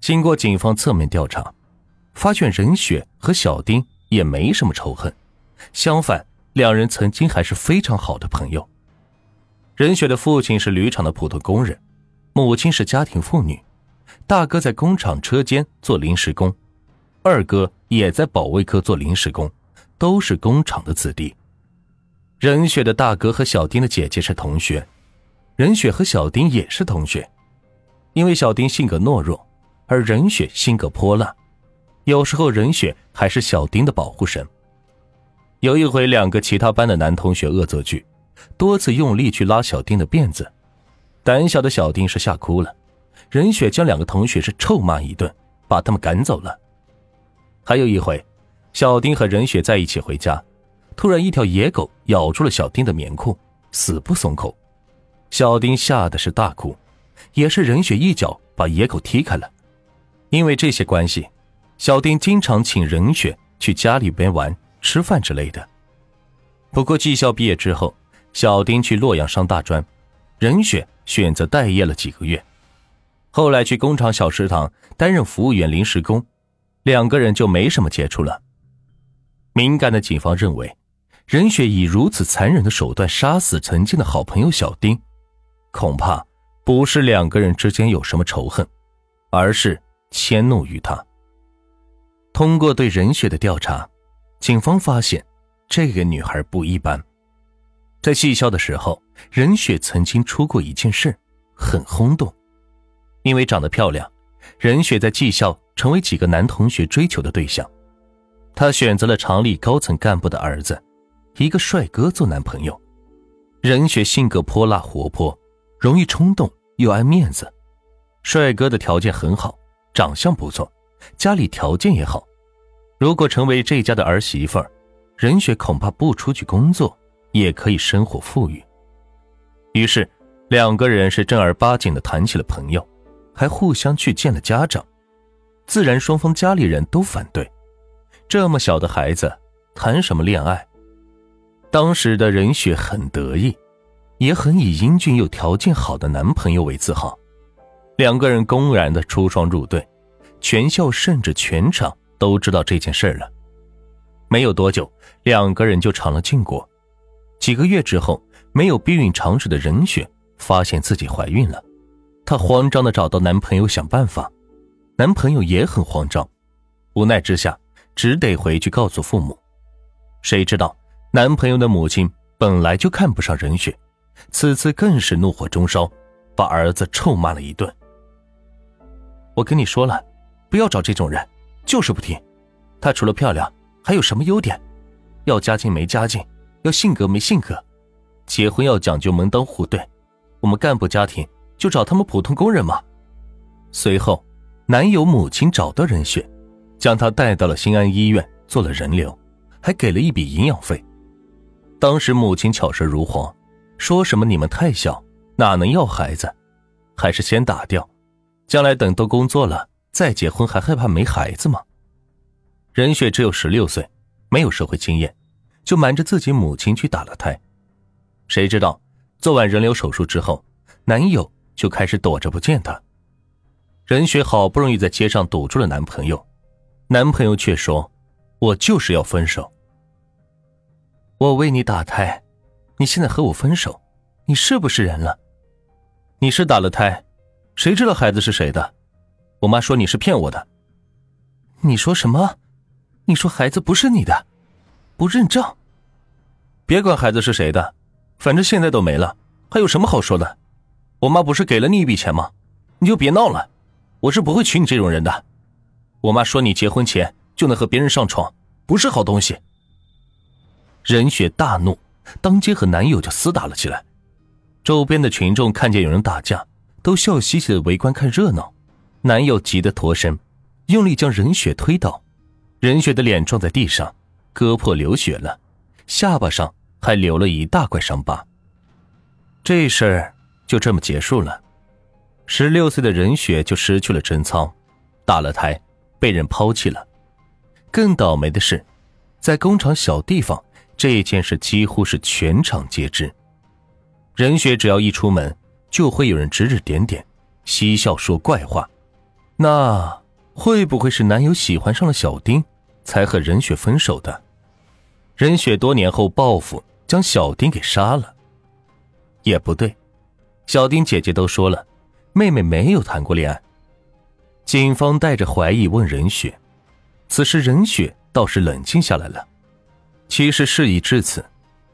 经过警方侧面调查，发现任雪和小丁也没什么仇恨，相反，两人曾经还是非常好的朋友。任雪的父亲是铝厂的普通工人，母亲是家庭妇女，大哥在工厂车间做临时工，二哥也在保卫科做临时工，都是工厂的子弟。任雪的大哥和小丁的姐姐是同学，任雪和小丁也是同学，因为小丁性格懦弱，而任雪性格泼辣，有时候任雪还是小丁的保护神。有一回，两个其他班的男同学恶作剧。多次用力去拉小丁的辫子，胆小的小丁是吓哭了。任雪将两个同学是臭骂一顿，把他们赶走了。还有一回，小丁和任雪在一起回家，突然一条野狗咬住了小丁的棉裤，死不松口。小丁吓得是大哭，也是任雪一脚把野狗踢开了。因为这些关系，小丁经常请任雪去家里边玩、吃饭之类的。不过技校毕业之后，小丁去洛阳上大专，任雪选择待业了几个月，后来去工厂小食堂担任服务员临时工，两个人就没什么接触了。敏感的警方认为，任雪以如此残忍的手段杀死曾经的好朋友小丁，恐怕不是两个人之间有什么仇恨，而是迁怒于他。通过对任雪的调查，警方发现这个女孩不一般。在技校的时候，任雪曾经出过一件事，很轰动。因为长得漂亮，任雪在技校成为几个男同学追求的对象。她选择了厂里高层干部的儿子，一个帅哥做男朋友。任雪性格泼辣活泼，容易冲动又爱面子。帅哥的条件很好，长相不错，家里条件也好。如果成为这家的儿媳妇儿，任雪恐怕不出去工作。也可以生活富裕。于是，两个人是正儿八经的谈起了朋友，还互相去见了家长。自然，双方家里人都反对。这么小的孩子，谈什么恋爱？当时的任雪很得意，也很以英俊又条件好的男朋友为自豪。两个人公然的出双入对，全校甚至全场都知道这件事了。没有多久，两个人就成了禁果。几个月之后，没有避孕常识的任雪发现自己怀孕了，她慌张的找到男朋友想办法，男朋友也很慌张，无奈之下只得回去告诉父母。谁知道男朋友的母亲本来就看不上任雪，此次更是怒火中烧，把儿子臭骂了一顿。我跟你说了，不要找这种人，就是不听。她除了漂亮，还有什么优点？要家境没家境。要性格没性格，结婚要讲究门当户对。我们干部家庭就找他们普通工人嘛。随后，男友母亲找到任雪，将她带到了新安医院做了人流，还给了一笔营养费。当时母亲巧舌如簧，说什么你们太小，哪能要孩子，还是先打掉，将来等都工作了再结婚，还害怕没孩子吗？任雪只有十六岁，没有社会经验。就瞒着自己母亲去打了胎，谁知道做完人流手术之后，男友就开始躲着不见她。任雪好不容易在街上堵住了男朋友，男朋友却说：“我就是要分手。我为你打胎，你现在和我分手，你是不是人了？你是打了胎，谁知道孩子是谁的？我妈说你是骗我的。你说什么？你说孩子不是你的？”不认账，别管孩子是谁的，反正现在都没了，还有什么好说的？我妈不是给了你一笔钱吗？你就别闹了，我是不会娶你这种人的。我妈说你结婚前就能和别人上床，不是好东西。任雪大怒，当街和男友就厮打了起来。周边的群众看见有人打架，都笑嘻嘻的围观看热闹。男友急得脱身，用力将任雪推倒，任雪的脸撞在地上。割破流血了，下巴上还留了一大块伤疤。这事儿就这么结束了，十六岁的任雪就失去了贞操，打了胎，被人抛弃了。更倒霉的是，在工厂小地方，这件事几乎是全场皆知。任雪只要一出门，就会有人指指点点，嬉笑说怪话。那会不会是男友喜欢上了小丁，才和任雪分手的？任雪多年后报复，将小丁给杀了？也不对，小丁姐姐都说了，妹妹没有谈过恋爱。警方带着怀疑问任雪，此时任雪倒是冷静下来了。其实事已至此，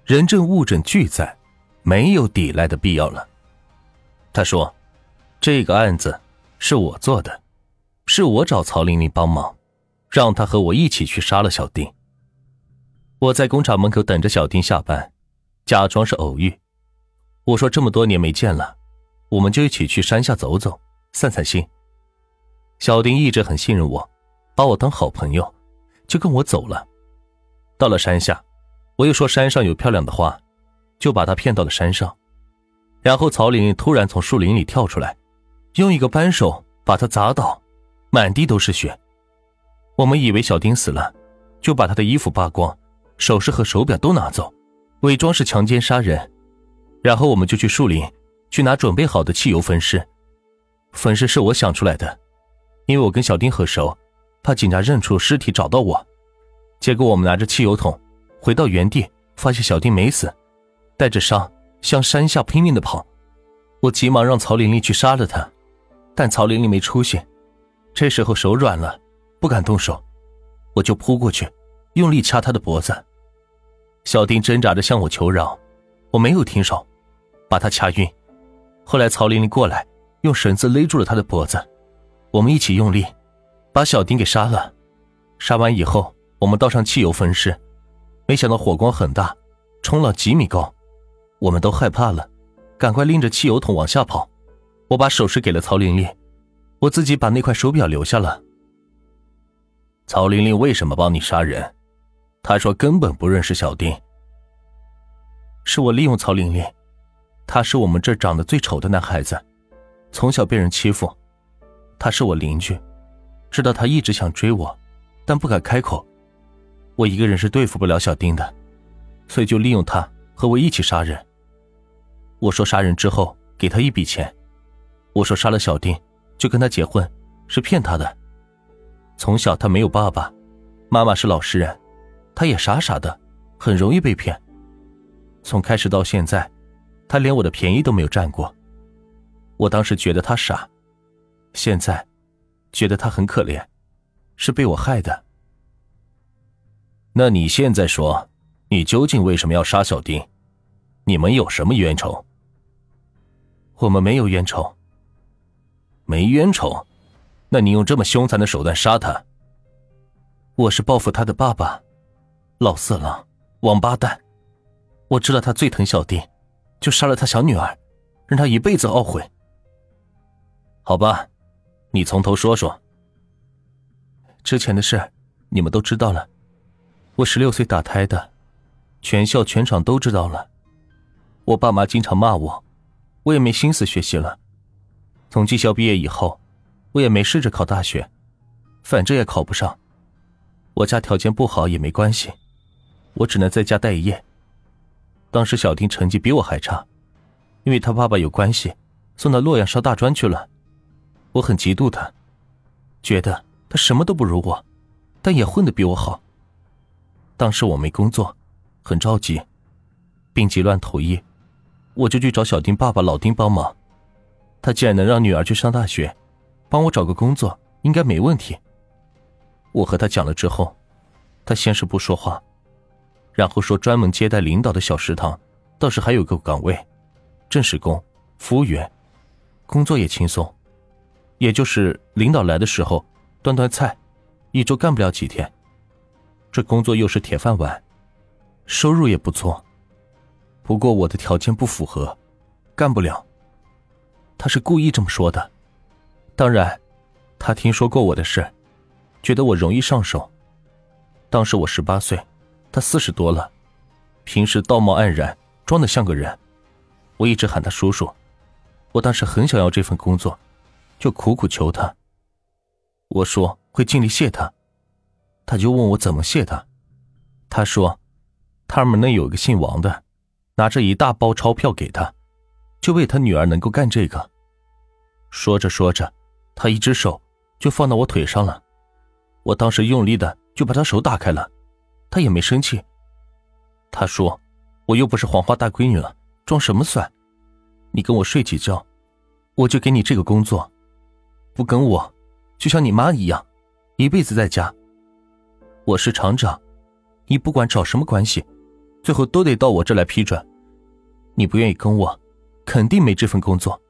人证物证俱在，没有抵赖的必要了。他说：“这个案子是我做的，是我找曹玲玲帮忙，让她和我一起去杀了小丁。我在工厂门口等着小丁下班，假装是偶遇。我说这么多年没见了，我们就一起去山下走走，散散心。小丁一直很信任我，把我当好朋友，就跟我走了。到了山下，我又说山上有漂亮的花，就把他骗到了山上。”然后曹玲突然从树林里跳出来，用一个扳手把他砸倒，满地都是血。我们以为小丁死了，就把他的衣服扒光，首饰和手表都拿走，伪装是强奸杀人。然后我们就去树林，去拿准备好的汽油焚尸。焚尸是我想出来的，因为我跟小丁很熟，怕警察认出尸体找到我。结果我们拿着汽油桶回到原地，发现小丁没死，带着伤。向山下拼命的跑，我急忙让曹玲玲去杀了他，但曹玲玲没出息，这时候手软了，不敢动手，我就扑过去，用力掐他的脖子。小丁挣扎着向我求饶，我没有停手，把他掐晕。后来曹玲玲过来，用绳子勒住了他的脖子，我们一起用力，把小丁给杀了。杀完以后，我们倒上汽油焚尸，没想到火光很大，冲了几米高。我们都害怕了，赶快拎着汽油桶往下跑。我把首饰给了曹玲玲，我自己把那块手表留下了。曹玲玲为什么帮你杀人？她说根本不认识小丁。是我利用曹玲玲，他是我们这长得最丑的男孩子，从小被人欺负。他是我邻居，知道他一直想追我，但不敢开口。我一个人是对付不了小丁的，所以就利用他。和我一起杀人。我说杀人之后给他一笔钱。我说杀了小丁就跟他结婚，是骗他的。从小他没有爸爸，妈妈是老实人，他也傻傻的，很容易被骗。从开始到现在，他连我的便宜都没有占过。我当时觉得他傻，现在觉得他很可怜，是被我害的。那你现在说？你究竟为什么要杀小丁？你们有什么冤仇？我们没有冤仇。没冤仇，那你用这么凶残的手段杀他？我是报复他的爸爸，老色狼，王八蛋！我知道他最疼小弟，就杀了他小女儿，让他一辈子懊悔。好吧，你从头说说。之前的事，你们都知道了。我十六岁打胎的。全校全场都知道了，我爸妈经常骂我，我也没心思学习了。从技校毕业以后，我也没试着考大学，反正也考不上。我家条件不好也没关系，我只能在家待业。当时小丁成绩比我还差，因为他爸爸有关系，送到洛阳上大专去了。我很嫉妒他，觉得他什么都不如我，但也混得比我好。当时我没工作。很着急，病急乱投医，我就去找小丁爸爸老丁帮忙。他既然能让女儿去上大学，帮我找个工作应该没问题。我和他讲了之后，他先是不说话，然后说专门接待领导的小食堂倒是还有个岗位，正式工，服务员，工作也轻松，也就是领导来的时候端端菜，一周干不了几天。这工作又是铁饭碗。收入也不错，不过我的条件不符合，干不了。他是故意这么说的，当然，他听说过我的事，觉得我容易上手。当时我十八岁，他四十多了，平时道貌岸然，装的像个人。我一直喊他叔叔。我当时很想要这份工作，就苦苦求他。我说会尽力谢他，他就问我怎么谢他，他说。他们那有个姓王的，拿着一大包钞票给他，就为他女儿能够干这个。说着说着，他一只手就放到我腿上了。我当时用力的就把他手打开了，他也没生气。他说：“我又不是黄花大闺女了，装什么蒜？你跟我睡几觉，我就给你这个工作；不跟我，就像你妈一样，一辈子在家。我是厂长，你不管找什么关系，最后都得到我这来批准。你不愿意跟我，肯定没这份工作。”